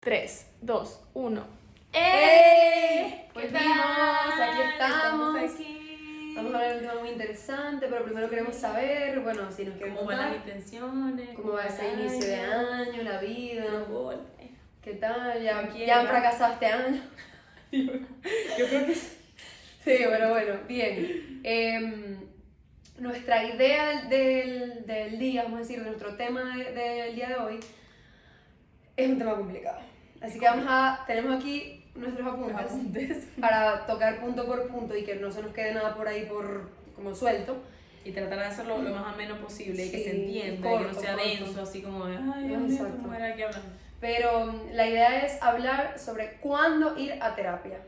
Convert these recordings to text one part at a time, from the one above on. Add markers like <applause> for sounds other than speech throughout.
3, 2, 1. ¡Eh! ¿Qué Volvimos, tal? aquí estamos. aquí. Vamos a hablar de un tema muy interesante, pero primero queremos saber, bueno, si nos quieren ¿Cómo van las intenciones? cómo va ese inicio de año? la vida, qué tal, ya, han fracasado este año. <laughs> Yo creo que sí. Sí, pero bueno, bien. Em, nuestra idea del, del día, vamos a decir, de nuestro tema de- del día de hoy, es un tema complicado. Así que vamos a, tenemos aquí nuestros apuntes Apuntes. <laughs> para tocar punto por punto y que no se nos quede nada por ahí por como suelto. Y tratar de hacerlo lo más ameno posible y que Sí, se entienda, y que corto, no sea corto. denso, así como de, ay, Dios mío, Exacto. ¿cómo era hablando? Pero mm, la idea es hablar sobre cuándo ir a terapia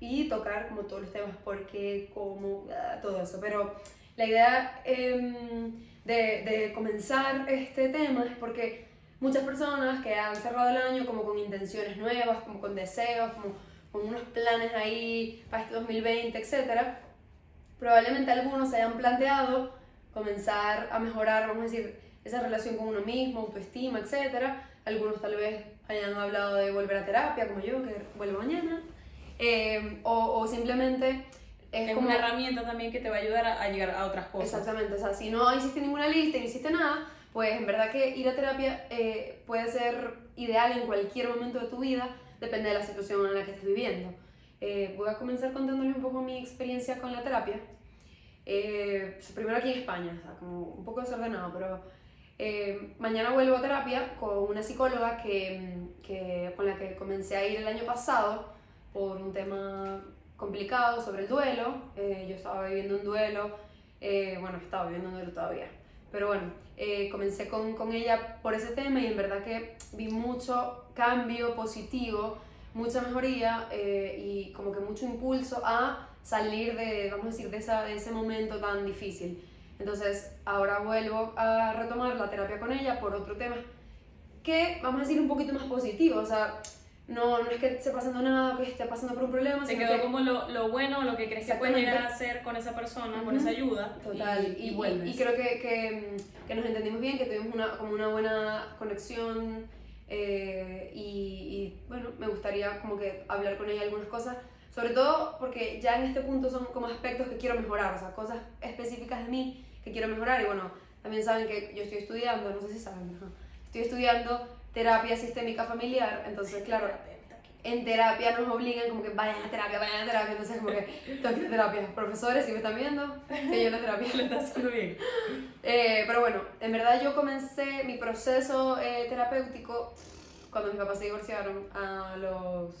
y tocar como todos los temas, por qué, cómo, ah, todo eso. Pero la idea em, de, de comenzar este tema es porque muchas personas que han cerrado el año como con intenciones nuevas, como con deseos, como con unos planes ahí para este 2020, etcétera, probablemente algunos se hayan planteado comenzar a mejorar, vamos a decir, esa relación con uno mismo, autoestima, etc. Algunos tal vez hayan hablado de volver a terapia, como yo, que vuelvo mañana. Eh, o, o simplemente es, Es como... una herramienta también que te va a ayudar a, a llegar a otras cosas. Exactamente, o sea, si no hiciste ninguna lista no hiciste nada, pues en verdad que ir a terapia eh, puede ser ideal en cualquier momento de tu vida, depende de la situación en la que estés viviendo. Eh, voy a comenzar contándoles un poco mi experiencia con la terapia. Eh, primero aquí en España, o sea, como un poco desordenado, pero eh, mañana vuelvo a terapia con una psicóloga que, que, con la que comencé a ir el año pasado por un tema complicado sobre el duelo. Eh, yo estaba viviendo un duelo, eh, bueno, estaba viviendo un duelo todavía, pero bueno, eh, comencé con, con ella por ese tema y en verdad que vi mucho cambio positivo, mucha mejoría eh, y como que mucho impulso a salir de, vamos a decir, de, esa, de ese momento tan difícil. Entonces, ahora vuelvo a retomar la terapia con ella por otro tema que, vamos a decir, un poquito más positivo. O sea, no, no es que esté pasando nada, que esté pasando por un problema, sino quedó que- como lo, lo bueno, lo que crees que puedes llegar a hacer con esa persona, con Ujú. esa ayuda. Total, Y, y, y vuelves. y creo que, que, que nos entendimos bien, que tuvimos una, como una buena conexión eh, y, bueno, me gustaría como que hablar con ella algunas cosas, sobre todo porque ya en este punto son como aspectos que quiero mejorar, o sea, cosas específicas de mí que quiero mejorar y bueno, también saben que yo estoy estudiando, no sé si saben, ajá, estoy estudiando terapia sistémica familiar, entonces claro, en terapia nos obligan como que vayan a terapia, vayan a terapia, entonces como que tengo que ir a terapia. Profesores, si me están viendo, sí, yo en la terapia. Lo estás haciendo bien. Eh, pero bueno, en verdad yo comencé mi proceso eh, terapéutico cuando mis papás se divorciaron a los...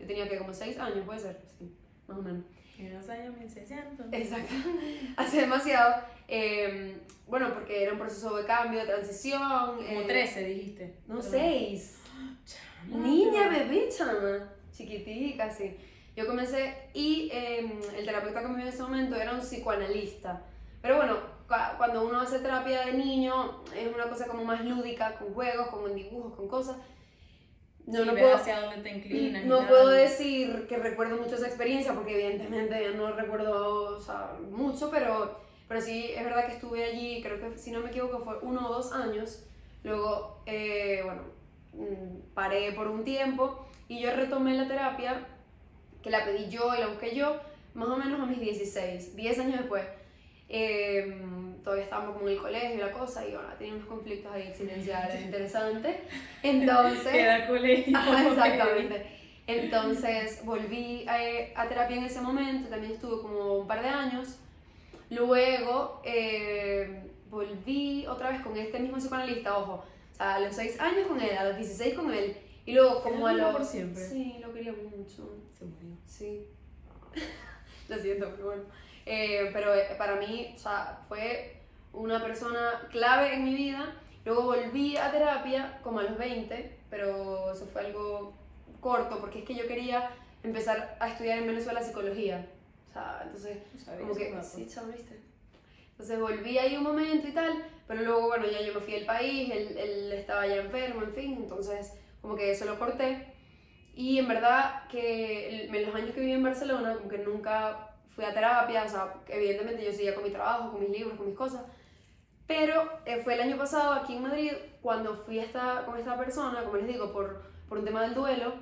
Yo tenía que como 6 años, puede ser, sí, más o menos. En los años 1600. Exacto, <laughs> hace demasiado. Eh, bueno, porque era un proceso de cambio, de transición. Como eh, 13 dijiste. No, Pero- 6. Chama. Niña, bebé, chama. Chiquitica, sí. Yo comencé y eh, el terapeuta que me vio en ese momento era un psicoanalista. Pero bueno, cua- cuando uno hace terapia de niño es una cosa como más lúdica, con juegos, como en dibujos, con cosas. No, no puedo, hacia dónde te inclinas. no puedo decir que recuerdo mucho esa experiencia porque evidentemente ya no recuerdo o sea, mucho, pero, pero sí es verdad que estuve allí, creo que si no me equivoco fue uno o dos años. Luego, eh, bueno, mm, paré por un tiempo y yo retomé la terapia, que la pedí yo y la busqué yo, más o menos a mis 16, 10 años después. Eh, todavía estábamos como en el colegio y la cosa, y bueno, tenía unos conflictos ahí existenciales <laughs> interesantes. Entonces... Queda colegio. Exactamente. Entonces volví a, a terapia en ese momento, también estuve como un par de años. Luego eh, volví otra vez con este mismo psicoanalista, ojo, o sea, a los 6 años con él, a los 16 con él, y luego como a ¿El mismo los... por siempre? Sí, lo quería mucho. Se murió. Sí. <laughs> Lo siento, pero bueno. Eh, pero eh, para mí, o sea, fue una persona clave en mi vida. Luego volví a terapia como a los 20, pero eso fue algo corto porque es que yo quería empezar a estudiar en Venezuela psicología. O sea, entonces, No como que, dato. sí, chao, ¿viste? Entonces volví ahí un momento y tal, pero luego, bueno, ya yo me fui del país, él, él estaba ya enfermo, en fin, entonces como que eso lo corté. Y en verdad que en los años que viví en Barcelona, como que nunca fui a terapia, o sea, evidentemente yo seguía con mi trabajo, con mis libros, con mis cosas, pero eh, fue el año pasado aquí en Madrid cuando fui a esta, con esta persona, como les digo, por, por un tema del duelo.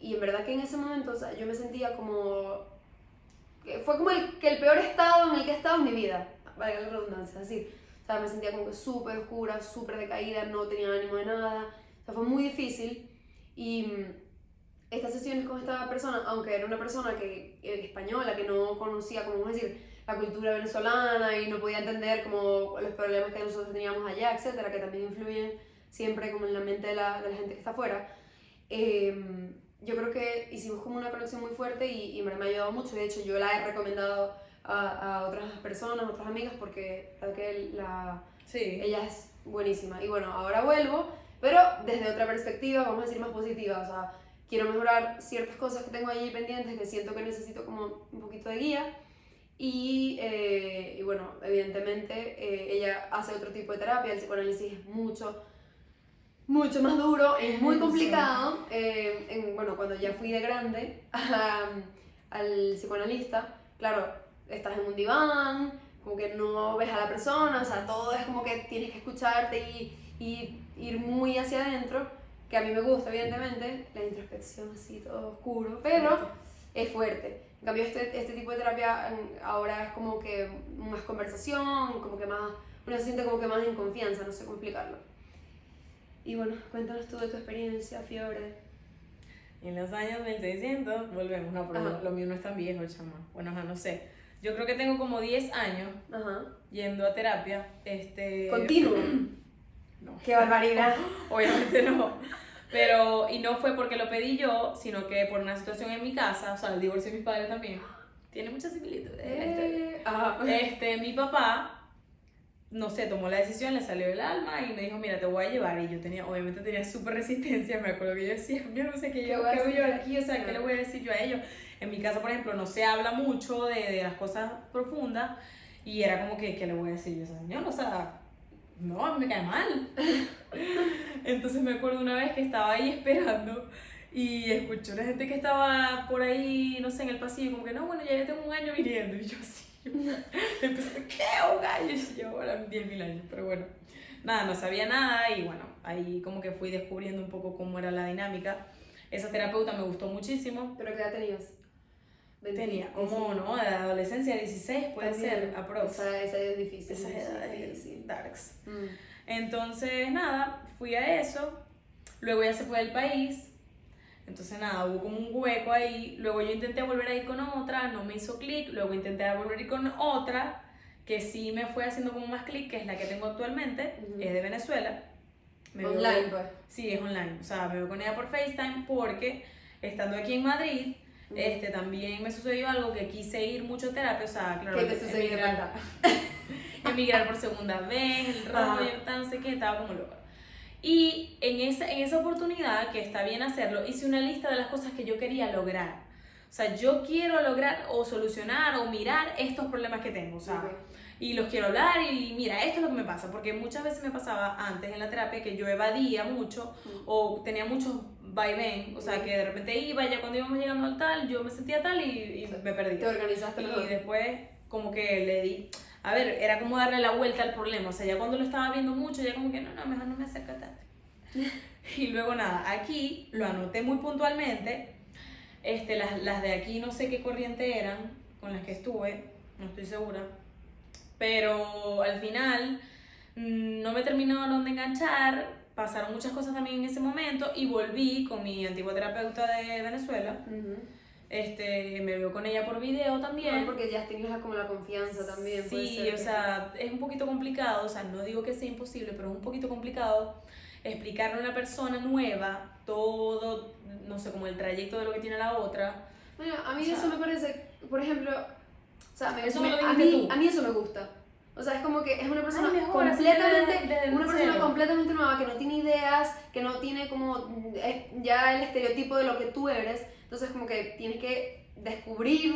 Y en verdad que en ese momento, o sea, yo me sentía como... Fue como el, que el peor estado en el que he estado en mi vida, valga la redundancia, decir, o sea, me sentía como que súper oscura, súper decaída, no tenía ánimo de nada, o sea, fue muy difícil. Y mm, estas sesiones con esta persona, aunque era una persona que, eh, española, que no conocía, como vamos a decir, la cultura venezolana y no podía entender como los problemas que nosotros teníamos allá, etcétera, que también influyen siempre como en la mente de la, de la gente que está afuera. Eh, yo creo que hicimos como una conexión muy fuerte y, y me, ha ayudado mucho. De hecho, yo la he recomendado a, a otras personas, a otras amigas, porque la que la, Sí. ella es buenísima. Y bueno, ahora vuelvo, pero desde otra perspectiva, vamos a decir más positiva. O sea, quiero mejorar ciertas cosas que tengo allí pendientes que siento que necesito como un poquito de guía. Y, eh, y bueno, evidentemente eh, ella hace otro tipo de terapia, el psicoanálisis es mucho, mucho más duro, es muy complicado. Eh, en- bueno, cuando ya fui de grande <laughs> a- al psicoanalista, claro, estás en un diván, como que no ves a la persona, o sea, todo es como que tienes que escucharte y, y ir muy hacia adentro, que a mí me gusta, evidentemente, la introspección así, todo oscuro, pero es fuerte. En cambio, este, este tipo de terapia mm, ahora es como que más conversación, como que más, uno se siente como que más en confianza, no sé cómo explicarlo. Y bueno, cuéntanos tú de tu experiencia, Fiore. En los años 1600, volvemos, no, pero lo, lo mío no es tan viejo, chama. Bueno, ajá, no sé. Yo creo que tengo como 10 años Ajá. yendo a terapia. Este, Continuo. <clears throat> No. Qué barbaridad. <laughs> Obviamente no. Pero, y no fue porque lo pedí yo, sino que por una situación en mi casa, o sea, el divorcio de mis padres también. Tiene muchas similitudes. Eh. Este, mi papá, no sé, tomó la decisión, le salió del alma y me dijo, mira, te voy a llevar. Y yo tenía, obviamente tenía súper resistencia, me acuerdo que yo decía, yo no sé qué, ¿Qué yo, voy a qué voy a hacer? aquí, o sea, ¿qué le voy a decir yo a ellos? En mi casa, por ejemplo, no se habla mucho de, de las cosas profundas y era como que, ¿qué le voy a decir yo? O sea, señor, o sea, no, a me cae mal. <laughs> Entonces me acuerdo una vez que estaba ahí esperando y escuché una gente que estaba por ahí, no sé, en el pasillo, como que no, bueno, ya yo tengo un año viniendo. Y yo así, yo <laughs> empecé, ¿qué? Un año. Y ahora 10 mil años, pero bueno. Nada, no sabía nada y bueno, ahí como que fui descubriendo un poco cómo era la dinámica. Esa terapeuta me gustó muchísimo. ¿Pero qué edad tenías? Tenía como, ¿no? De adolescencia, 16 puede ser, aprox. Esa, esa edad es difícil. Esas sí, edades difícil. darks. Mm. Entonces, nada, fui a eso. Luego ella se fue del país. Entonces, nada, hubo como un hueco ahí. Luego yo intenté volver a ir con otra, no me hizo clic. Luego intenté volver a ir con otra, que sí me fue haciendo como más clic, que es la que tengo actualmente. Ujú. Es de Venezuela. Me veo- Online, pues. Sí, es online. O sea, me veo con ella por FaceTime porque estando aquí en Madrid, Ujú. este, también me sucedió algo que quise ir mucho a terapia. O sea, claro, ¿Qué te sucedió? emigrar- <laughs> emigrar por segunda vez, el rollo, tal, no sé qué, estaba como loca. Y en esa, en esa oportunidad, que está bien hacerlo, hice una lista de las cosas que yo quería lograr. O sea, yo quiero lograr o solucionar o mirar estos problemas que tengo. O sea, Ok. y los quiero hablar y mira, esto es lo que me pasa, porque muchas veces me pasaba antes en la terapia que yo evadía mucho o tenía muchos vaivén, o sea, que de repente iba ya cuando íbamos llegando al tal, yo me sentía tal y, y me perdí. Te organizaste mejor. Y después como que le di, a ver, era como darle la vuelta al problema, o sea, ya cuando lo estaba viendo mucho, ya como que no, no, mejor no me acerco tanto. <laughs> y luego nada, aquí lo anoté muy puntualmente, este, las, las de aquí no sé qué corriente eran con las que estuve, no estoy segura, pero al final mm, no me terminaron de enganchar, pasaron muchas cosas también en ese momento y volví con mi antigua terapeuta de Venezuela. Ujú. Este, me veo con ella por video también. Bueno, porque ya la- como la confianza también. puede Sí, ser o que- sea, es un poquito complicado, o sea, no digo que sea imposible, pero es un poquito complicado explicarle a una persona nueva todo, no sé, como el trayecto de lo que tiene la otra. Bueno, a mí O sea- eso me parece, por ejemplo, o sea, me, Eso me lo a, mí, tú. a mí eso me gusta. O sea, es como que es una persona mejor, completamente, desde- desde una persona cero. completamente nueva que no tiene ideas, que no tiene como ya el estereotipo de lo que tú eres. Entonces, como que tienes que descubrir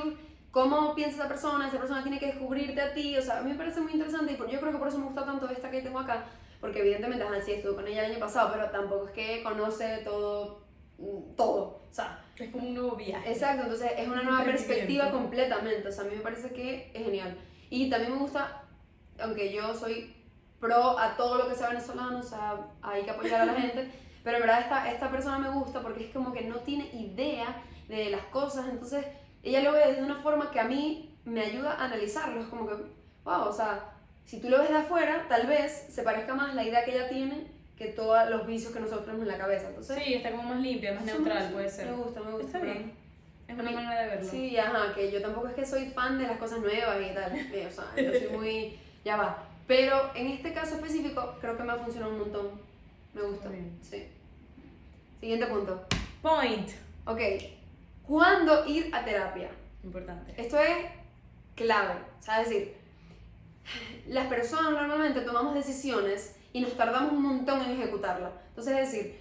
cómo piensa esa persona, esa persona tiene que descubrirte a ti. O sea, a mí me parece muy interesante y por- yo creo que por eso me gusta tanto esta que tengo acá, porque evidentemente, ajá, sí, estuve con ella el año pasado, pero tampoco es que conoce todo, mm, todo. O sea, Es como un nuevo viaje. Exacto, entonces es una nueva perspectiva completamente, o sea, a mí me parece que es genial. Y también me gusta, aunque yo soy pro a todo lo que sea venezolano, o sea, hay que apoyar a la <laughs> gente, Pero en verdad esta, esta persona me gusta porque es como que no tiene idea de las cosas, entonces ella lo ve desde una forma que a mí me ayuda a analizarlo. Es como que, wow, o sea, si tú lo ves de afuera, tal vez se parezca más la idea que ella tiene que todos los vicios que nosotros tenemos en la cabeza. Entonces, Sí, está como más limpia, más neutral, puede ser. Me gusta, me gusta. Está bien. Es una manera de verlo. Sí, ajá, que yo tampoco es que soy fan de las cosas nuevas y tal. eh, O sea, yo soy muy. Ya va. Pero en este caso específico, creo que me ha funcionado un montón. Me gusta. Bien. Sí. Siguiente punto. Point. Ok. ¿Cuándo ir a terapia? Importante. Esto es clave. O sea, es decir, las personas normalmente tomamos decisiones y nos tardamos un montón en ejecutarla. Entonces, es decir,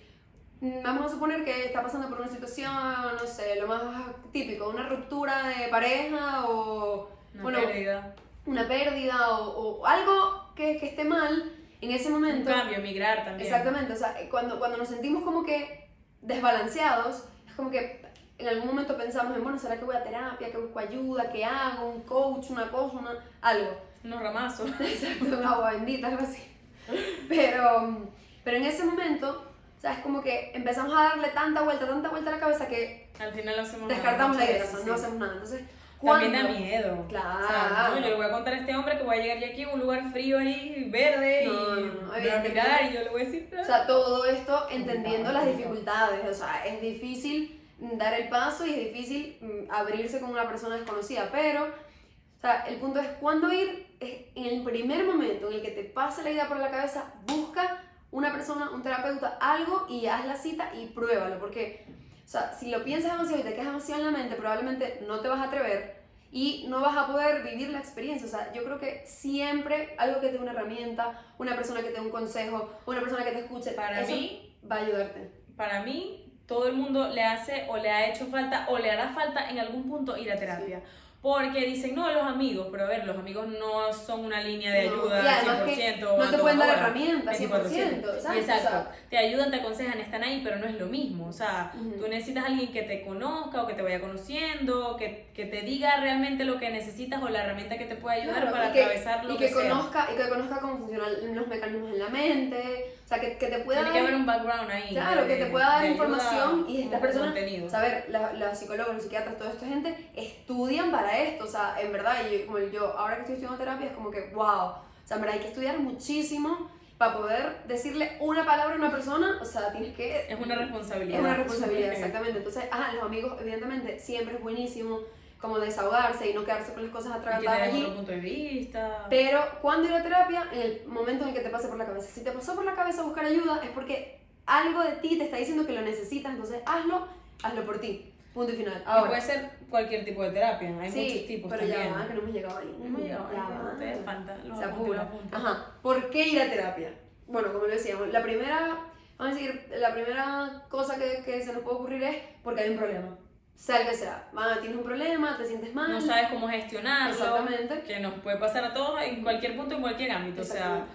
vamos a suponer que está pasando por una situación, no sé, lo más típico, una ruptura de pareja o Una bueno, pérdida. una pérdida o, o algo que, que esté mal en ese Un momento. cambio, migrar también. Exactamente, o sea, cuando, cuando nos sentimos como que desbalanceados, es como que en algún momento pensamos en, bueno, ¿será que voy a terapia, que busco ayuda, qué hago, un coach, una cosa, una, algo? Unos ramazos. <laughs> Exacto, un agua bendita, algo así. Pero, pero en ese momento, o sea, es como que empezamos a darle tanta vuelta, tanta vuelta a la cabeza que Al final hacemos descartamos la idea, sí. no hacemos nada. Entonces, También da ¿cuándo? miedo. Claro. O sea, no, yo le voy a contar a este hombre que voy a llegar ya aquí a un lugar frío ahí, verde, No, y no, va a mirar y yo le voy a decir. O sea, todo esto entendiendo las dificultades, o sea, es difícil dar el paso y es difícil mm, abrirse con una persona desconocida, pero, o sea, el punto es cuando ir, en el primer momento en el que te pase la idea por la cabeza, busca una persona, un terapeuta, algo y haz la cita y pruébalo, porque, sea, si lo piensas demasiado y te quedas demasiado en la mente, probablemente no te vas a atrever y no vas a poder vivir la experiencia. O sea, yo creo que siempre algo que te dé una herramienta, una persona que te dé un consejo, una persona que te escuche, Para eso mí, va a ayudarte. para mí, todo el mundo le hace o le ha hecho falta o le hará falta en algún punto ir a terapia. Porque dicen, no, los amigos, pero a ver, los amigos no son una línea de No, ayuda y además que 100%. no te pueden dar herramientas 100%, 24/7. ¿sabes? Exacto. O sea, te ayudan, te aconsejan, están ahí, pero no es lo mismo. O sea, Ujú. tú necesitas a alguien que te conozca o que te vaya conociendo, que, que te diga realmente lo que necesitas o la herramienta que te pueda ayudar Claro, para que- atravesar lo y que, que, sea. conozca y que conozca cómo funcionan los mecanismos en la mente, o sea, que, que te pueda Tiene que dar- haber un background ahí. Claro, que te pueda dar información y esta esta persona, Contenido. saber, la- los psicólogos, los psiquiatras, toda esta gente estudian para esto, o sea, en verdad, y como yo ahora que estoy estudiando terapia es como que, wow, o sea, en verdad hay que estudiar muchísimo para poder decirle una palabra a una persona, o sea, tienes que... Es una responsabilidad. Es una responsabilidad, exactamente. Entonces, ajá, los amigos, evidentemente, siempre es buenísimo como desahogarse y no quedarse con las cosas den allí. otro punto de vista. Pero cuando ir a terapia, en el momento en el que te pase por la cabeza. Si te pasó por la cabeza buscar ayuda, es porque algo de ti te está diciendo que lo necesitas, entonces hazlo, hazlo por ti. Punto y final. Y Ahora, puede ser cualquier tipo de terapia. Hay muchos sí, tipos pero también. ya va, que no hemos llegado ahí. No hemos llegado ahí, Se apura. Ajá. ¿Por qué ir a terapia? Bueno, como lo decíamos, la primera, vamos a decir, la primera cosa que, que se nos puede ocurrir es porque hay un problema. Sea el que sea. Va, tienes un problema, te sientes mal. No sabes cómo gestionarlo. Exactamente. Que nos puede pasar a todos en cualquier punto, en cualquier ámbito. O sea,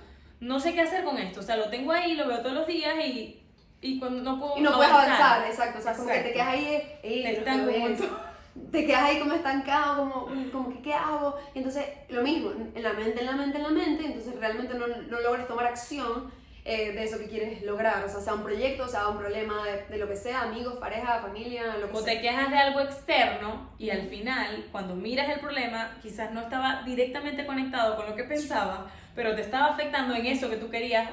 no sé qué hacer con esto. O sea, lo tengo ahí, lo veo todos los días y, y cuando no puedo Y no puedes avanzar, exacto. O sea, como que te quedas ahí, eh, Te <laughs> te quedas ahí como estancado, como, mm, como que ¿qué hago? Y entonces lo mismo, en la mente, en la mente, en la mente, entonces realmente no, no logras tomar acción eh, de eso que quieres lograr, o sea, sea un proyecto, sea un problema de, de lo que sea, amigos, pareja, familia, lo que O sea. te quejas de algo externo y al final, cuando miras el problema, quizás no estaba directamente conectado con lo que pensaba, pero te estaba afectando en eso que tú querías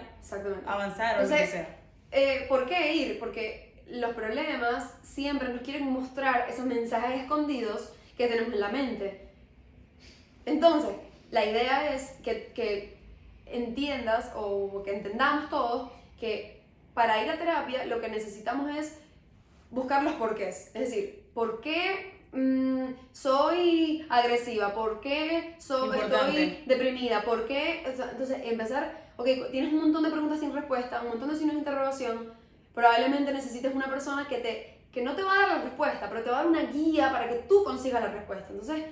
avanzar o lo que sea. Eh, ¿Por qué ir? Porque los problemas siempre nos quieren mostrar esos mensajes escondidos que tenemos en la mente. Entonces, la idea es que, que entiendas o que entendamos todos que para ir a terapia lo que necesitamos es buscar los porqués. Es decir, ¿por qué mm, soy agresiva? ¿Por qué so- estoy deprimida? ¿Por qué? Entonces, empezar, ok, tienes un montón de preguntas sin respuesta, un montón de signos de interrogación, probablemente necesites una persona que, te, que no te va a dar la respuesta, pero te va a dar una guía para que tú consigas la respuesta. Entonces,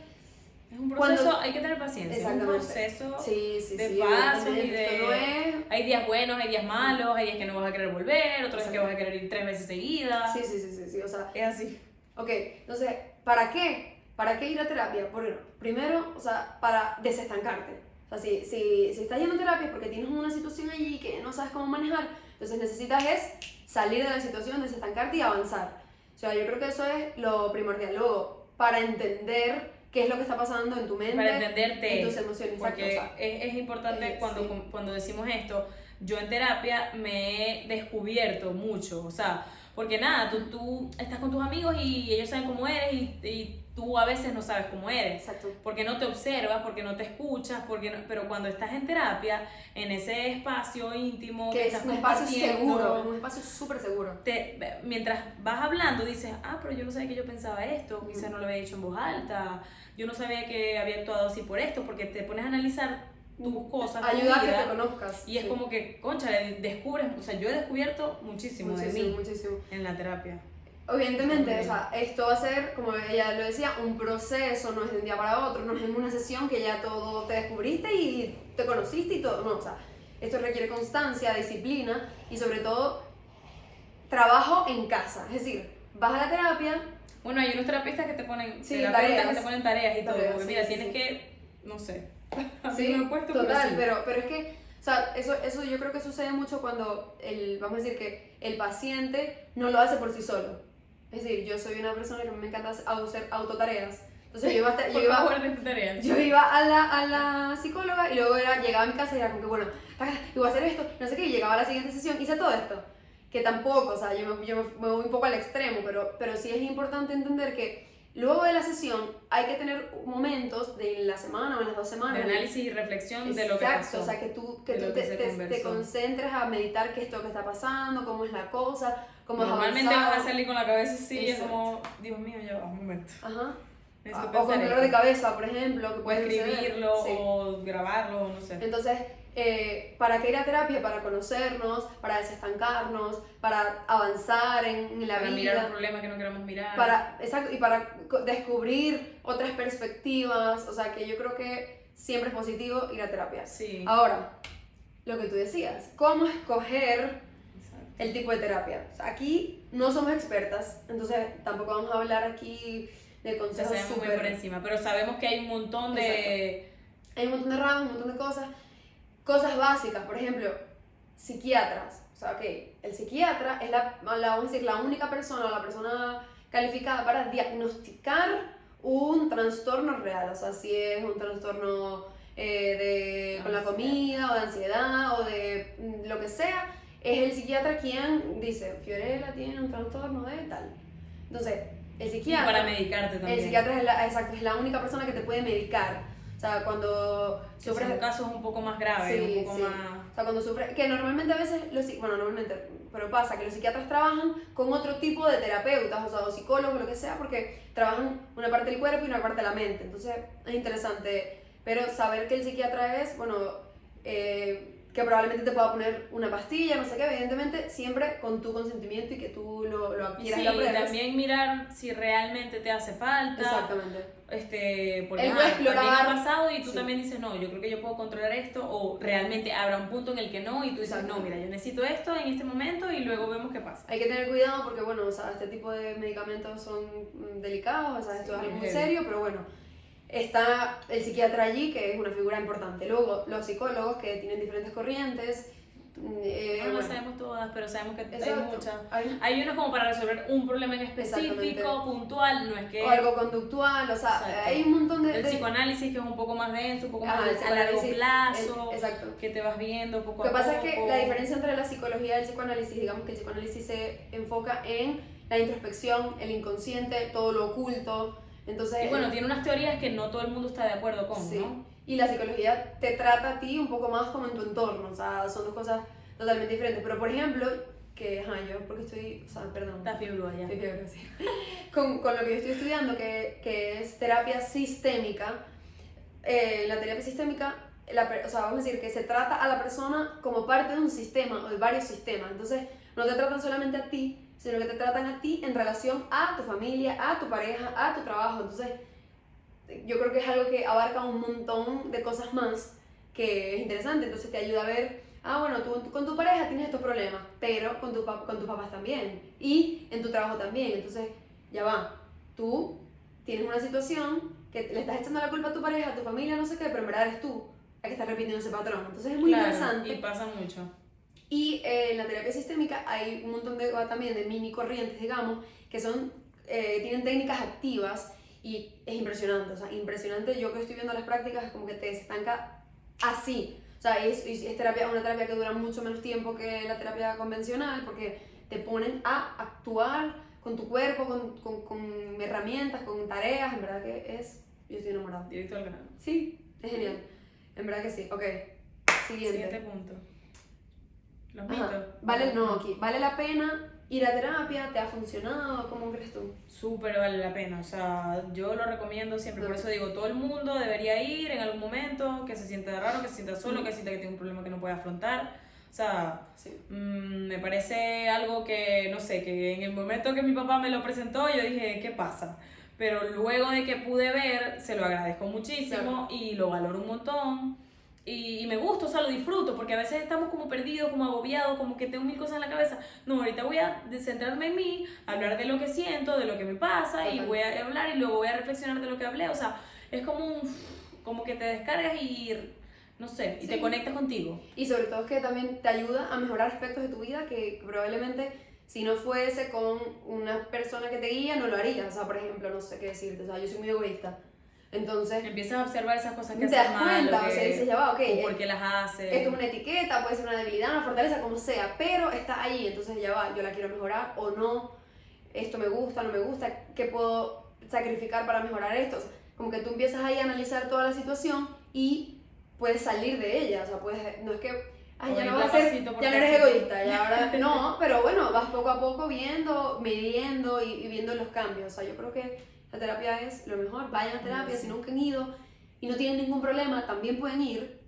Es un cuando- proceso, hay que tener paciencia. Es un proceso sí, sí, de sí. pasos y de- no es... Hay días buenos, hay días malos, hay días que no vas a querer volver, otros días que vas a querer ir tres veces seguidas. Sí, sí, sí, sí, sí, o sea, Es así. Ok, entonces, ¿para qué? ¿Para qué ir a terapia? Bueno, primero, o sea, para desestancarte. O sea, si, si, si estás yendo a terapia es porque tienes una situación allí que no sabes cómo manejar, Entonces necesitas es salir de la situación, desestancarte y avanzar. O sea, yo creo que eso es lo primordial. Luego, para entender qué es lo que está pasando en tu mente, para entenderte en tus emociones. porque Exacto, o sea, es, es importante eh, cuando, sí. cuando decimos esto yo en terapia me he descubierto mucho o sea porque nada tú, tú estás con tus amigos y ellos saben cómo eres y, y tú a veces no sabes cómo eres exacto. porque no te observas, porque no te escuchas, porque no- pero cuando estás en terapia, en ese espacio íntimo Que es estás un espacio seguro, un espacio súper seguro. te- mientras vas hablando dices, ah, pero yo no sabía que yo pensaba esto, quizás no lo había dicho en voz alta, yo no sabía que había actuado así por esto, porque te pones a analizar tus cosas, tu Ayuda a que vida, te conozcas. y es sí. como que, concha, descubres, o sea, yo he descubierto muchísimo, de muchísimo, mí muchísimo. en la terapia. Evidentemente, o sea, esto va a ser, como ella lo decía, un proceso, no es de un día para otro, no es en una sesión que ya todo te descubriste y te conociste y todo, no, o sea, esto requiere constancia, disciplina y sobre todo trabajo en casa, es decir, vas a la terapia, Bueno, hay unos terapistas que te ponen, Sí, tareas. que te ponen tareas y todo, Tareas, porque sí, mira, sí, tienes que, no sé, <laughs> Sí, me puesto, total, pero, pero es que, o sea, eso, eso yo creo que sucede mucho cuando el, vamos a decir que el paciente no lo hace por sí solo. Es decir, yo soy una persona que me encanta hacer autotareas. Entonces yo iba, a, <laughs> yo iba, yo iba a la, a la psicóloga y luego era, llegaba a mi casa y era como que, bueno, y voy a hacer esto, no sé qué, y llegaba a la siguiente sesión, hice todo esto. Que tampoco, o sea, yo me, yo me voy un poco al extremo, pero, pero sí es importante entender que luego de la sesión hay que tener momentos de la semana o en las dos semanas. De análisis y reflexión de lo que Exacto, pasó. o sea, que tú, que tú que te, te- te concentres a meditar qué es lo que está pasando, cómo es la cosa, cómo Normalmente has vas a avanzado. salir con la cabeza así, y es como, Dios mío, ya va, un momento. Ajá. Necesito O con dolor de cabeza, por ejemplo, que O puede suceder. escribirlo, Sí. o grabarlo, no sé. Entonces, eh, ¿para qué ir a terapia? Para conocernos, para desestancarnos, para avanzar en, en la Para vida. mirar un problema que no queramos mirar. para, exacto, y para descubrir otras perspectivas. O sea, que yo creo que siempre es positivo ir a terapia. Sí. Ahora, lo que tú decías, ¿cómo escoger. El tipo de terapia? O sea, aquí no somos expertas, entonces tampoco vamos a hablar aquí de consejos sabemos muy por encima, pero sabemos que hay un montón de... Hay un montón de ramas, un montón de cosas. Cosas básicas, por ejemplo, psiquiatras. O sea, ok, el psiquiatra es la, la, vamos a decir, la única persona la persona calificada para diagnosticar un trastorno real. O sea, si es un trastorno eh, de, con la comida o de ansiedad o de mm, lo que sea, es el psiquiatra quien dice, Fiorella tiene un trastorno de tal. Entonces, el Y psiquiatra... para medicarte también. El psiquiatra es la, exacto, es la única persona que te puede medicar. O sea, cuando Que son sufres... casos un poco más graves, Sí, un poco sí. más... O sea, cuando sufres... Que normalmente a veces, los, bueno, normalmente, pero pasa que los psiquiatras trabajan con otro tipo de terapeutas, o sea, o psicólogos, lo que sea, porque trabajan una parte del cuerpo y una parte de la mente. Entonces, es interesante. Pero saber que el psiquiatra es, bueno, eh, que probablemente te pueda poner una pastilla, no sé qué, evidentemente, siempre con tu consentimiento y que tú lo, lo adquieras sí, y lo también mirar si realmente te hace falta. Exactamente. Este, porque Él puede explorar- también ha pasado y tú sí. también dices, no, yo creo que yo puedo controlar esto, o realmente habrá un punto en el que no, y tú dices, no, mira, yo necesito esto en este momento y luego vemos qué pasa. Hay que tener cuidado porque, bueno, o sea, este tipo de medicamentos son mm, delicados, o sea, esto Sí, es algo muy serio, pero bueno, está el psiquiatra allí, que es una figura importante. Luego, los psicólogos, que tienen diferentes corrientes. mm, eh, no lo bueno, sabemos todas, pero sabemos que hay exacto. muchas. Hay- Hay unas como para resolver un problema en específico, puntual, no es que o algo conductual, o sea, Exacto. hay un montón de... el de- psicoanálisis que es un poco más denso, un poco más a largo plazo, exacto. que te vas viendo poco Lo que a pasa poco. es que la diferencia entre la psicología y el psicoanálisis, digamos que el psicoanálisis se enfoca en la introspección, el inconsciente, todo lo oculto. Entonces, Y bueno, tiene unas teorías que no todo el mundo está de acuerdo con, Sí. ¿no? Y la psicología te trata a ti un poco más como en tu entorno, o sea, son dos cosas totalmente diferentes. Pero por ejemplo, que, ajá, yo porque estoy, o sea, perdón. Está allá. Estoy fiebre, sí. <laughs> con, con lo que yo estoy estudiando, que, que es terapia sistémica, eh, la terapia sistémica, la, o sea, vamos a decir que se trata a la persona como parte de un sistema o de varios sistemas. Entonces, no te tratan solamente a ti, sino que te tratan a ti en relación a tu familia, a tu pareja, a tu trabajo. Entonces, yo creo que es algo que abarca un montón de cosas más que es interesante. Entonces, te ayuda a ver, ah, bueno, tú, tú con tu pareja tienes estos problemas, pero con, tu, con tus papás también. Y en tu trabajo también. Entonces, ya va, tú tienes una situación que le estás echando la culpa a tu pareja, a tu familia, no sé qué, pero en verdad eres tú la que estás repitiendo ese patrón. Entonces, es muy Claro, interesante. Y pasa mucho. Y eh, en la terapia sistémica hay un montón de, también de mini corrientes, digamos, que son, eh, tienen técnicas activas y es impresionante, o sea, impresionante. Yo que estoy viendo las prácticas es como que te estanca así. O sea, es, es terapia, una terapia que dura mucho menos tiempo que la terapia convencional porque te ponen a actuar con tu cuerpo, con, con, con herramientas, con tareas. En verdad que es. Yo estoy enamorada. Directo al grano. Sí, es genial. En verdad que sí. Ok. Siguiente. Siguiente punto. Los mitos. Vale, no, aquí. ¿Vale la pena ir a terapia? ¿Te ha funcionado? ¿Cómo crees tú? Súper vale la pena, o sea, yo lo recomiendo siempre, por eso digo, todo el mundo debería ir en algún momento, que se sienta raro, que se sienta solo, que sienta que tiene un problema que no puede afrontar, o sea, Sí. mm, me parece algo que, no sé, que en el momento que mi papá me lo presentó, yo dije, ¿qué pasa? Pero luego de que pude ver, se lo agradezco muchísimo y lo valoro un montón. Y, y me gusta, o sea, lo disfruto, porque a veces estamos como perdidos, como agobiados, como que tengo mil cosas en la cabeza. No, ahorita voy a centrarme en mí, hablar de lo que siento, de lo que me pasa, y Total. voy a hablar y luego voy a reflexionar de lo que hablé. O sea, es como un, como que te descargas y, no sé, y Sí. te conectas contigo. Y sobre todo que también te ayuda a mejorar aspectos de tu vida que probablemente si no fuese con una persona que te guía no lo harías. O sea, por ejemplo, no sé qué decirte, o sea, yo soy muy egoísta. Entonces, Empiezas a observar esas cosas que te das mal, cuenta, o o sea, que- dices, ya va, ok, o por qué las haces. esto es una etiqueta, puede ser una debilidad, una fortaleza, como sea, pero está ahí, entonces ya va, yo la quiero mejorar o no, esto me gusta, no me gusta, ¿qué puedo sacrificar para mejorar esto? O sea, como que tú empiezas ahí a analizar toda la situación y puedes salir de ella, o sea, puedes, no es que, ay, ya no vas a ser, ya no eres egoísta, ya ahora, <laughs> no, pero bueno, vas poco a poco viendo, midiendo y, y viendo los cambios, o sea, yo creo que la terapia es lo mejor, vayan a terapia, si nunca han ido y no tienen ningún problema, también pueden ir,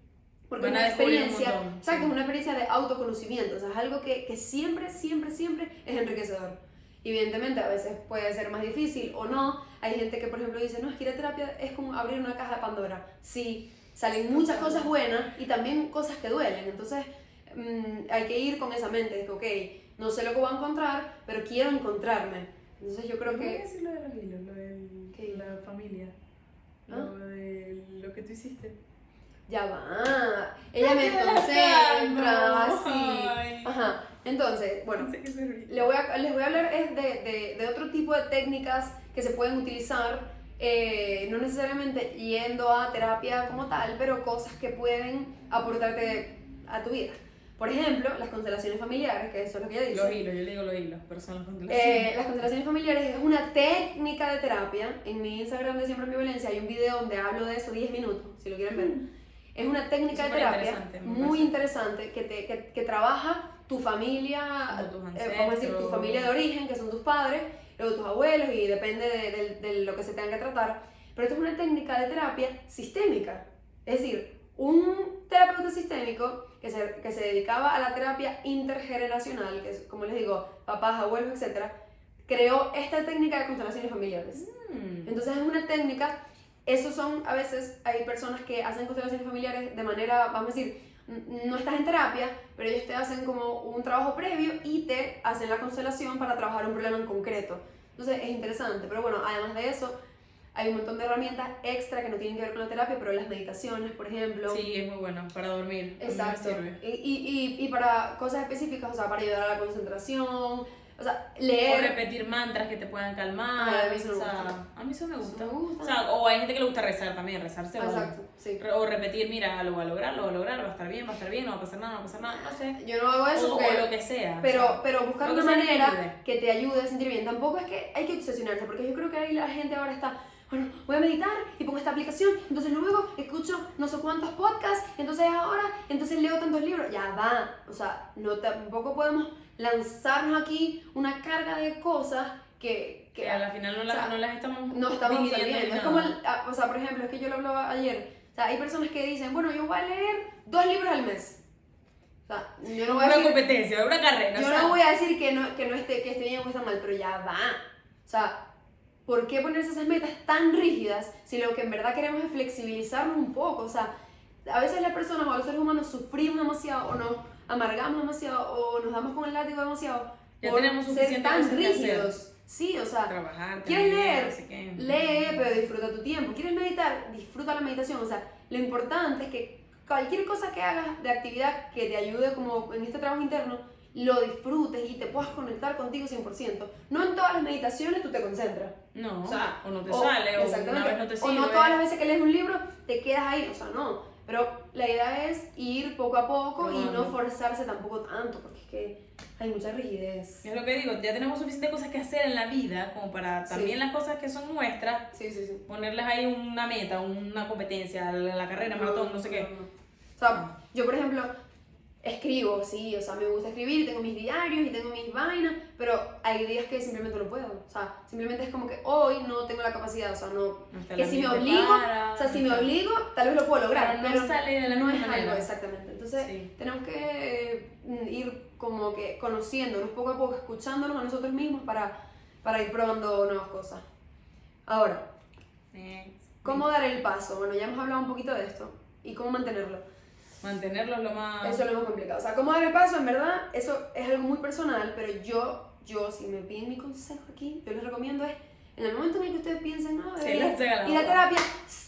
porque es Van una un experiencia, montón, exacto, sí. es una experiencia de autoconocimiento, o sea, es algo que, que siempre, siempre, siempre es enriquecedor. Evidentemente, a veces puede ser más difícil o no. Hay gente que, por ejemplo, dice, no, es que ir a terapia es como abrir una caja de Pandora. Sí, salen muchas cosas buenas y también cosas que duelen. Entonces, mm, hay que ir con esa mente de que, ok, no sé lo que voy a encontrar, pero quiero encontrarme. Entonces, yo creo ¿Cómo que... decir lo de los hilos? Lo de ¿Qué? la familia. ¿Ah? Lo de lo que tú hiciste. Ya va. Ella me concentra, calmo. sí. Ay. Ajá. Entonces, bueno, voy a, les voy a hablar es de, de, de otro tipo de técnicas que se pueden utilizar, eh, no necesariamente yendo a terapia como tal, pero cosas que pueden aportarte a tu vida. Por ejemplo, las constelaciones familiares, que eso es lo que ella dice. Los hilos, yo le digo los hilos, pero son los constelaciones. Eh, las constelaciones familiares es una técnica de terapia. En mi Instagram de Siempre en Violencia hay un video donde hablo de eso 10 minutos, si lo quieren ver. Es una técnica de Súper terapia interesante, muy interesante que, te, que, que trabaja tu familia, tus eh, vamos a decir, tu familia de origen, que son tus padres, luego tus abuelos y depende de, de- de lo que se tenga que tratar. Pero esto es una técnica de terapia sistémica. Es decir, un terapeuta sistémico que se, que se dedicaba a la terapia intergeneracional, que es, como les digo, papás, abuelos, etc., creó esta técnica de constelaciones familiares. Mm. Entonces es una técnica, esos son, a veces hay personas que hacen constelaciones familiares de manera, vamos a decir, no estás en terapia, pero ellos te hacen como un trabajo previo y te hacen la constelación para trabajar un problema en concreto. Entonces es interesante, pero bueno, además de eso, hay un montón de herramientas extra que no tienen que ver con la terapia, pero las meditaciones, por ejemplo. Sí, es muy bueno para dormir. Exacto. Y, y, y, y para cosas específicas, o sea, para ayudar a la concentración, o sea, O leer. repetir mantras que te puedan calmar. Ay, a mí eso me o gusta. A mí eso me gusta. me gusta. O, sea, o hay gente que le gusta rezar también, rezar se vale. Exacto, sí. O repetir, mira, lo voy a lograr, lo voy a lograr, va a estar bien, va a estar bien, no va a pasar nada, no va a pasar nada, no sé. Yo no hago eso O, porque... o lo que sea. Pero, o sea, pero buscar una manera que te ayude a sentir bien. Tampoco es que hay que obsesionarse, porque yo creo que ahí la gente ahora está, bueno, voy a meditar y pongo esta aplicación, entonces luego escucho no sé cuántos podcasts, entonces ahora, entonces leo tantos libros. Ya va, o sea, no tampoco podemos lanzarnos aquí una carga de cosas que, que que a la final no, la- o sea, no las estamos no estamos saliendo. Es como, ah, o sea, por ejemplo, es que yo lo hablaba ayer. O sea, hay personas que dicen, bueno, yo voy a leer dos libros al mes. O sea, yo no voy a una decir, competencia, una carrera. yo o sea, no voy a decir que no, que no esté, que esté bien o que está mal, pero ya va. O sea, ¿por qué ponerse esas metas tan rígidas si lo que en verdad queremos es flexibilizarnos un poco? O sea, a veces las personas o los seres humanos sufrimos demasiado o nos amargamos demasiado o nos damos con el látigo demasiado Ya por tenemos ser tan rígidos. Sí, o sea, trabajar. ¿Quieres leer? no sé qué. Lee, pero disfruta tu tiempo. ¿Quieres meditar? Disfruta la meditación. O sea, lo importante es que cualquier cosa que hagas de actividad que te ayude como en este trabajo interno, lo disfrutes y te puedas conectar contigo 100%. No en todas las meditaciones tú te concentras. No, O sea, o no te sale, o una vez no te o sirve. no todas las veces que lees un libro te quedas ahí, o sea, no. Pero la idea es ir poco a poco y no forzarse tampoco tanto, porque es que hay mucha rigidez. Es lo que digo, ya tenemos suficientes cosas que hacer en la vida como para Sí. también las cosas que son nuestras, Sí, sí, sí. ponerles ahí una meta, una competencia, la, la carrera, maratón, no sé qué. no. O sea, yo por ejemplo escribo, sí, o sea, me gusta escribir, tengo mis diarios y tengo mis vainas, pero hay días que simplemente no puedo. O sea, simplemente es como que hoy no tengo la capacidad, o sea, no. Está Que si me obligo, para, o sea, si me obligo, tal vez lo puedo lograr, Pero no sale de la no es manera. algo exactamente. Entonces, Sí. tenemos que mm, ir como que conociéndonos poco a poco, escuchándonos a nosotros mismos para, para ir probando nuevas cosas. Ahora, ¿cómo dar el paso? Bueno, ya hemos hablado un poquito de esto. ¿Y cómo mantenerlo? Mantenerlo es lo más... Eso es lo más complicado. O sea, cómo dar el paso, en verdad, eso es algo muy personal, pero yo, yo, si me piden mi consejo aquí, yo les recomiendo es, en el momento en el que ustedes piensen, no, lancen al ir a terapia,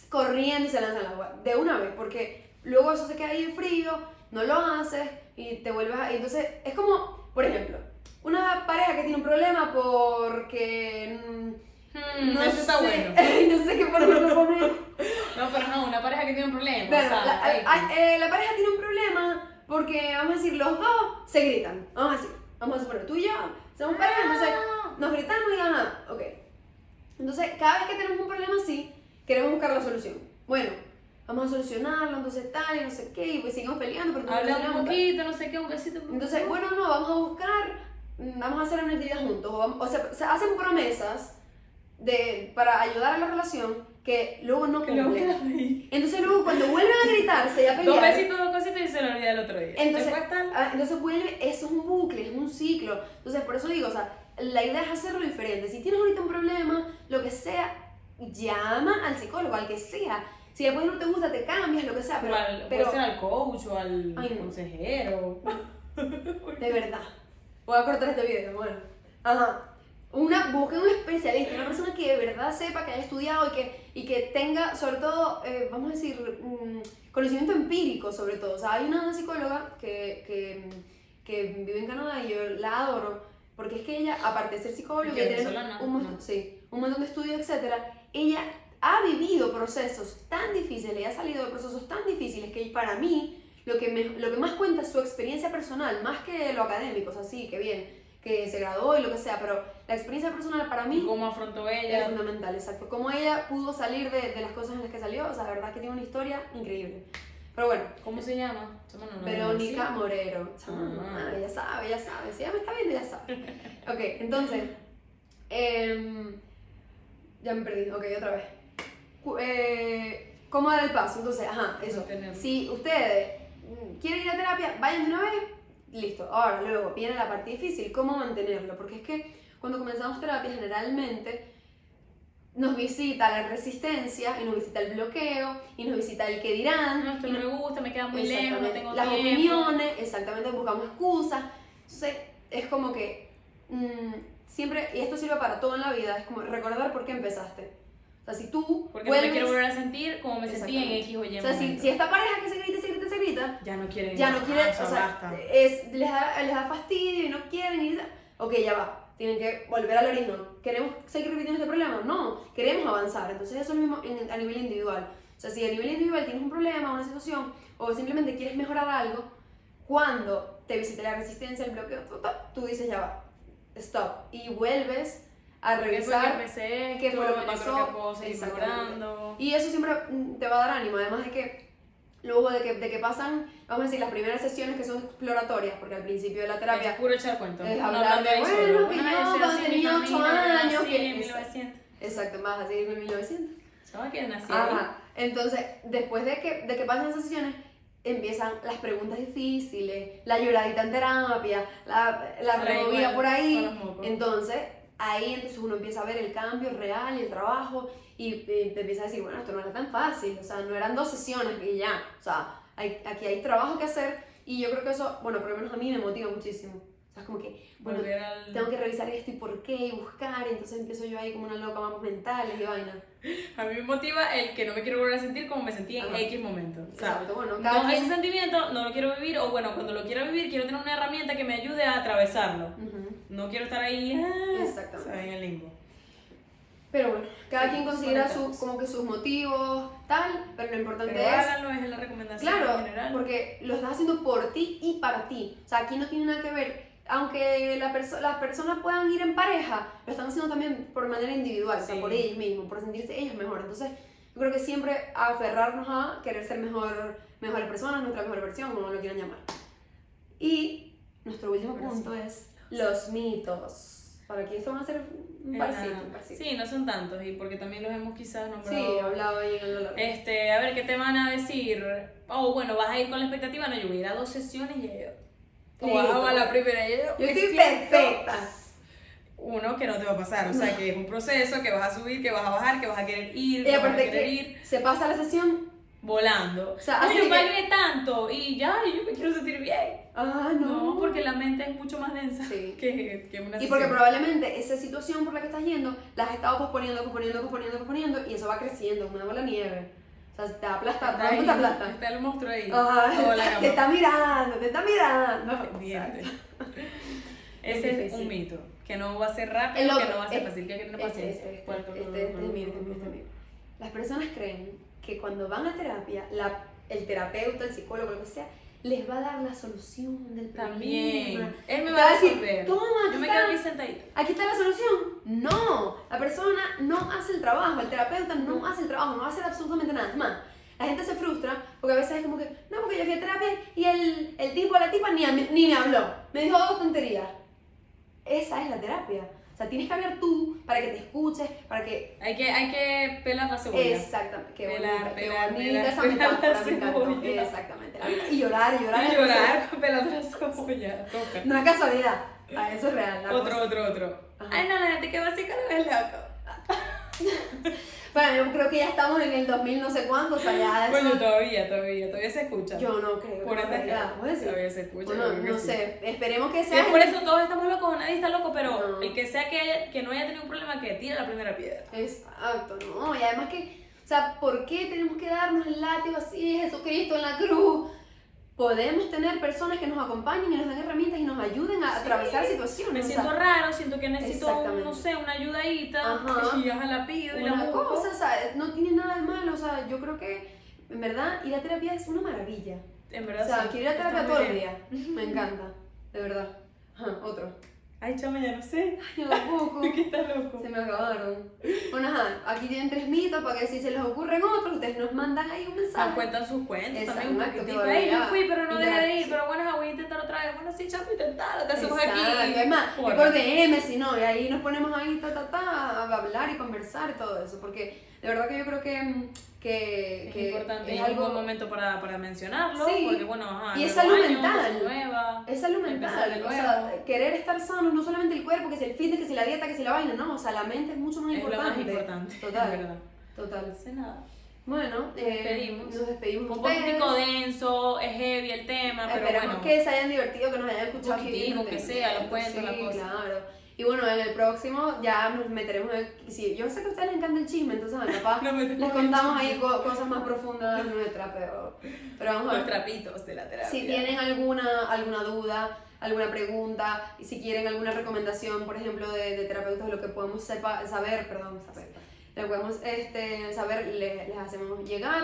corriendo y se lanzan al agua, de una vez, porque luego eso se queda ahí frío, no lo haces y te vuelves a... y Entonces, es como, por ejemplo, una pareja que tiene un problema porque... mm, Hmm, no eso está sé, bueno. <laughs> no sé qué por poner. <laughs> No, pero no, una pareja que tiene un problema. Bueno, o sea, la, a- eh, la pareja tiene un problema porque, vamos a decir, los dos se gritan. Vamos a decir, vamos a suponer, tú y yo somos pareja, entonces nos gritamos y nada, ok. Entonces, cada vez que tenemos un problema así, queremos buscar la solución. Bueno, vamos a solucionarlo, entonces tal y no sé qué, y pues seguimos peleando, pero entonces Habla un poquito, no sé qué, un besito. Entonces, bueno, no, vamos a buscar, mm, vamos a hacer una actividad juntos. O, vamos- o sea, se hacen promesas de, para ayudar a la relación que luego no ahí. Entonces luego cuando vuelven a gritarse y a Dos pelear, besitos, dos cositas y se lo olvida el otro día. entonces, ah, entonces vuelve, eso es un bucle, es un ciclo. Entonces por eso digo, o sea, la idea es hacerlo diferente. Si tienes ahorita un problema, lo que sea, llama al psicólogo, al que sea. Si después no te gusta, te cambias, lo que sea, pero, o al, pero puede ser al coach o al Ay, no. consejero. de verdad. Voy a cortar este video, bueno. Ajá. Una, busquen un especialista, una persona que de verdad sepa, que haya estudiado y que, y que tenga, sobre todo, eh, vamos a decir, mm, conocimiento empírico, sobre todo. O sea, hay una psicóloga que, que, que vive en Canadá y yo la adoro, porque es que ella, aparte de ser psicóloga y ¿Y que tener venezolana? un, montón- No. sí, un montón de estudios, etcétera, ella ha vivido procesos tan difíciles y ha salido de procesos tan difíciles que para mí lo que, me- lo que más cuenta es su experiencia personal, más que lo académico, o sea, sí, que bien, que se graduó y lo que sea, pero la experiencia personal para ¿Y mí cómo afrontó es ella? fundamental, exacto. Cómo ella pudo salir de, de las cosas en las que salió, o sea, la verdad que tiene una historia increíble. Pero bueno, ¿Cómo se llama? No, Verónica no, Morero. Chama, Ah. ella sabe, ella sabe. Si ella me está viendo, ya sabe. <laughs> Ok, entonces. em, ya me perdí. Ok, otra vez. Eh, ¿Cómo dar el paso? Entonces, ajá, eso. Si ustedes quieren ir a terapia, vayan de una vez. Listo. Ahora, luego viene la parte difícil. ¿Cómo mantenerlo? Porque es que cuando comenzamos terapia, generalmente nos visita la resistencia y nos visita el bloqueo y nos visita el que dirán No, esto no nos- me gusta, me queda muy lejos, no tengo Las tiempo. opiniones, exactamente, buscamos excusas. Entonces, es como que mm, siempre, y esto sirve para todo en la vida, es como recordar por qué empezaste. O sea, si tú Porque no me vuelves- quiero volver a sentir como me sentí en. X o Y O sea, si, si esta pareja que se grita, se grita, se grita, Ya no quieren. ya no quiere, Ah, o sea, basta. es, les, da, les da fastidio y no quieren y ok, ya va, tienen que volver al origen. ¿Queremos seguir repitiendo este problema? No, queremos avanzar. Entonces eso es lo mismo en- a nivel individual. O sea, si a nivel individual tienes un problema, una situación, o simplemente quieres mejorar algo, cuando te visite la resistencia, el bloqueo, tú, dices ya va, stop, y vuelves a ¿Qué fue que revisar qué fue lo que pasó. y eso siempre mm, te va a dar ánimo, además de que luego de que, de que pasan, vamos a decir, las primeras sesiones que son exploratorias, porque al principio de la Es terapia puro echar cuentos. es hablar de, bueno, que yo cuando tenía ocho familia era años, así, que- en 1900. exacto, más así en 1900. Chaval, que nací. Ajá. Entonces, después de que, de que pasan esas sesiones, empiezan las preguntas difíciles, la lloradita en terapia, la, la removida por ahí. Entonces, ahí entonces uno empieza a ver el cambio real y el trabajo y, y te empieza a decir, bueno, esto no era tan fácil, o sea, no eran dos sesiones y ya, o sea, hay, aquí hay trabajo que hacer y yo creo que eso, bueno, por lo menos a mí me motiva muchísimo. O sea, es como que, bueno, al... tengo que revisar esto y por qué, y buscar, y entonces empiezo yo ahí como una loca, mapas mentales y vaina. A mí me motiva el que no me quiero volver a sentir como me sentí en Ajá. X momento. O sea, Exacto, bueno, cada no, quien- ese sentimiento no lo quiero vivir, o bueno, cuando lo quiero vivir, quiero tener una herramienta que me ayude a atravesarlo. Ujú. No quiero estar ahí, ah, Exactamente. en el limbo. Pero bueno, cada Sí, quien considera su, como que sus motivos, tal, pero lo importante Pero es... háganlo, es la recomendación Claro, en general. porque lo estás haciendo por ti y para ti. O sea, aquí no tiene nada que ver. Aunque la perso- las personas puedan ir en pareja, lo están haciendo también por manera individual, o sea, Sí. por ellos mismos, por sentirse ellos mejor. Entonces, yo creo que siempre aferrarnos a querer ser mejor, mejores personas, nuestra mejor versión, como lo quieran llamar. Y nuestro último punto es los mitos. Para esto van a ser un Ajá. parcito, un parcito. Sí, no son tantos, y porque también los hemos quizás nombrado. Sí, hablado ahí en el dolor. Este, a ver, ¿qué te van a decir? Oh, bueno, vas a ir con la expectativa. No, yo voy a ir a dos sesiones y yo. O vas a la primera y yo. Yo estoy perfecta. Uno, que no te va a pasar. O sea, que es un proceso, que vas a subir, que vas a bajar, que vas a querer ir, Y que vas a querer que ir se pasa la sesión volando. O sea, Ay, así yo que- pagué tanto y ya, yo me quiero sentir bien. Ah, No, no. porque la mente es mucho más densa Sí. <laughs> que, que una Y porque probablemente esa situación por la que estás yendo la has estado posponiendo, posponiendo, posponiendo, posponiendo y eso va creciendo como una bola de nieve. O sea, te aplasta, Está, ahí, te aplasta. está el monstruo ahí. <laughs> Te está mirando, te está mirando. <laughs> Ese es, difícil. un mito. Que no va a ser rápido, otro, que no va a ser este- fácil, que hay que tener Este, paciencia. este, este, ¿Cuál, este, este, este es este es mío, este es mío. Las personas creen que cuando van a terapia, la, el terapeuta, el psicólogo, lo que sea, les va a dar la solución del problema. También. Él me va a decir, resolver. toma, Yo aquí me está, quedo aquí sentadita. aquí está la solución. No, la persona no hace el trabajo, el terapeuta no hace el trabajo, no va a hacer absolutamente nada. Es más, la gente se frustra porque a veces es como que, no, porque yo fui a terapia y el, el tipo o la tipa ni, a ni me habló, me dijo dos tonterías. Esa es la terapia. O sea, tienes que hablar tú para que te escuches, para que... Hay que, hay que pelar la cebolla. Exactamente, qué Pelar, bonita, qué pelar, bonita pelar, esa pelar metáfora, me encantó. cebolla. Exactamente. Y llorar, llorar. Y llorar pelando la cebolla. Toca. No es casualidad, Ah, eso es real. Otro, cosa. otro, otro. Ajá. Ay, no, la gente que va a psicólogo es loco. Bueno, yo creo que ya estamos en el 2000 no sé cuánto, o sea, ya. Bueno, todavía, todavía, todavía se escucha. Yo no creo. Por esta realidad, gente. ¿puedes decir? Todavía se escucha. Bueno, no sí. sé, esperemos que sea... por eso todos estamos locos, nadie está loco, pero No. el que sea que, haya- que no haya tenido un problema, que tire la primera piedra. Exacto, ¿no? Y además que, o sea, ¿por qué tenemos que darnos el látigo así, Jesucristo en la cruz? Podemos tener personas que nos acompañen y nos den herramientas y nos ayuden a Sí. atravesar situaciones. Me o sea, siento raro, siento que necesito, no sé, una ayudadita. Ajá. Y ya la pido y la una cosa, o sea, no tiene nada de malo, o sea, yo creo que, en verdad, ir a terapia es una maravilla. En O verdad, sea, sí. quiero ir a terapia todo el día. Me encanta, de verdad. Ajá, otro. Ay, chama, ya no sé. Ay, yo tampoco. <laughs> ¿Qué está loco? Se me acabaron. Bueno, ajá, aquí tienen tres mitos para que si se les ocurren otros, ustedes nos mandan ahí un mensaje. cuentan sus cuentos Exacto, también. Un que poquitico. te Ay, yo fui, pero no dejé de ir. Pero bueno, ajá, voy a intentar sí, chamo, intentar. Te hacemos Exacto, aquí. Es más, y por DM, si no, y ahí nos ponemos ahí ta, ta, ta, a hablar y conversar y todo eso. Porque de verdad que yo creo que, que, Es que importante es y es un algo. buen momento para, para mencionarlo. Sí. Porque bueno, ajá. Y es salud año, mental. nueva. Es salud mental, o sea, querer estar sanos, no solamente el cuerpo, que si el fitness, que si la dieta, que si la vaina, no, o sea, la mente es mucho más Es lo importante. más importante. <laughs> Total, total. No sé nada. Bueno, eh, despedimos. nos despedimos Un poquitico denso, es heavy el tema, pero Esperemos bueno. que se hayan divertido, que nos hayan escuchado. bien que sea, los cuentos, sí, la cosa. claro. Y bueno, en el próximo ya nos meteremos en el... Sí, yo sé que a ustedes les encanta el chisme, entonces bueno, capaz <laughs> Nos les contamos ahí co- cosas más profundas nuestras, pero, pero vamos a Los ver. trapitos de la terapia. Si tienen alguna, alguna duda, alguna pregunta, y si quieren alguna recomendación, por ejemplo, de, de terapeutas, lo que podemos sepa, saber, perdón, saber, lo podemos este, saber, le- les hacemos llegar.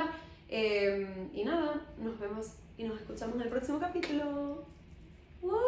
Eh, y nada, nos vemos y nos escuchamos en el próximo capítulo. Woo.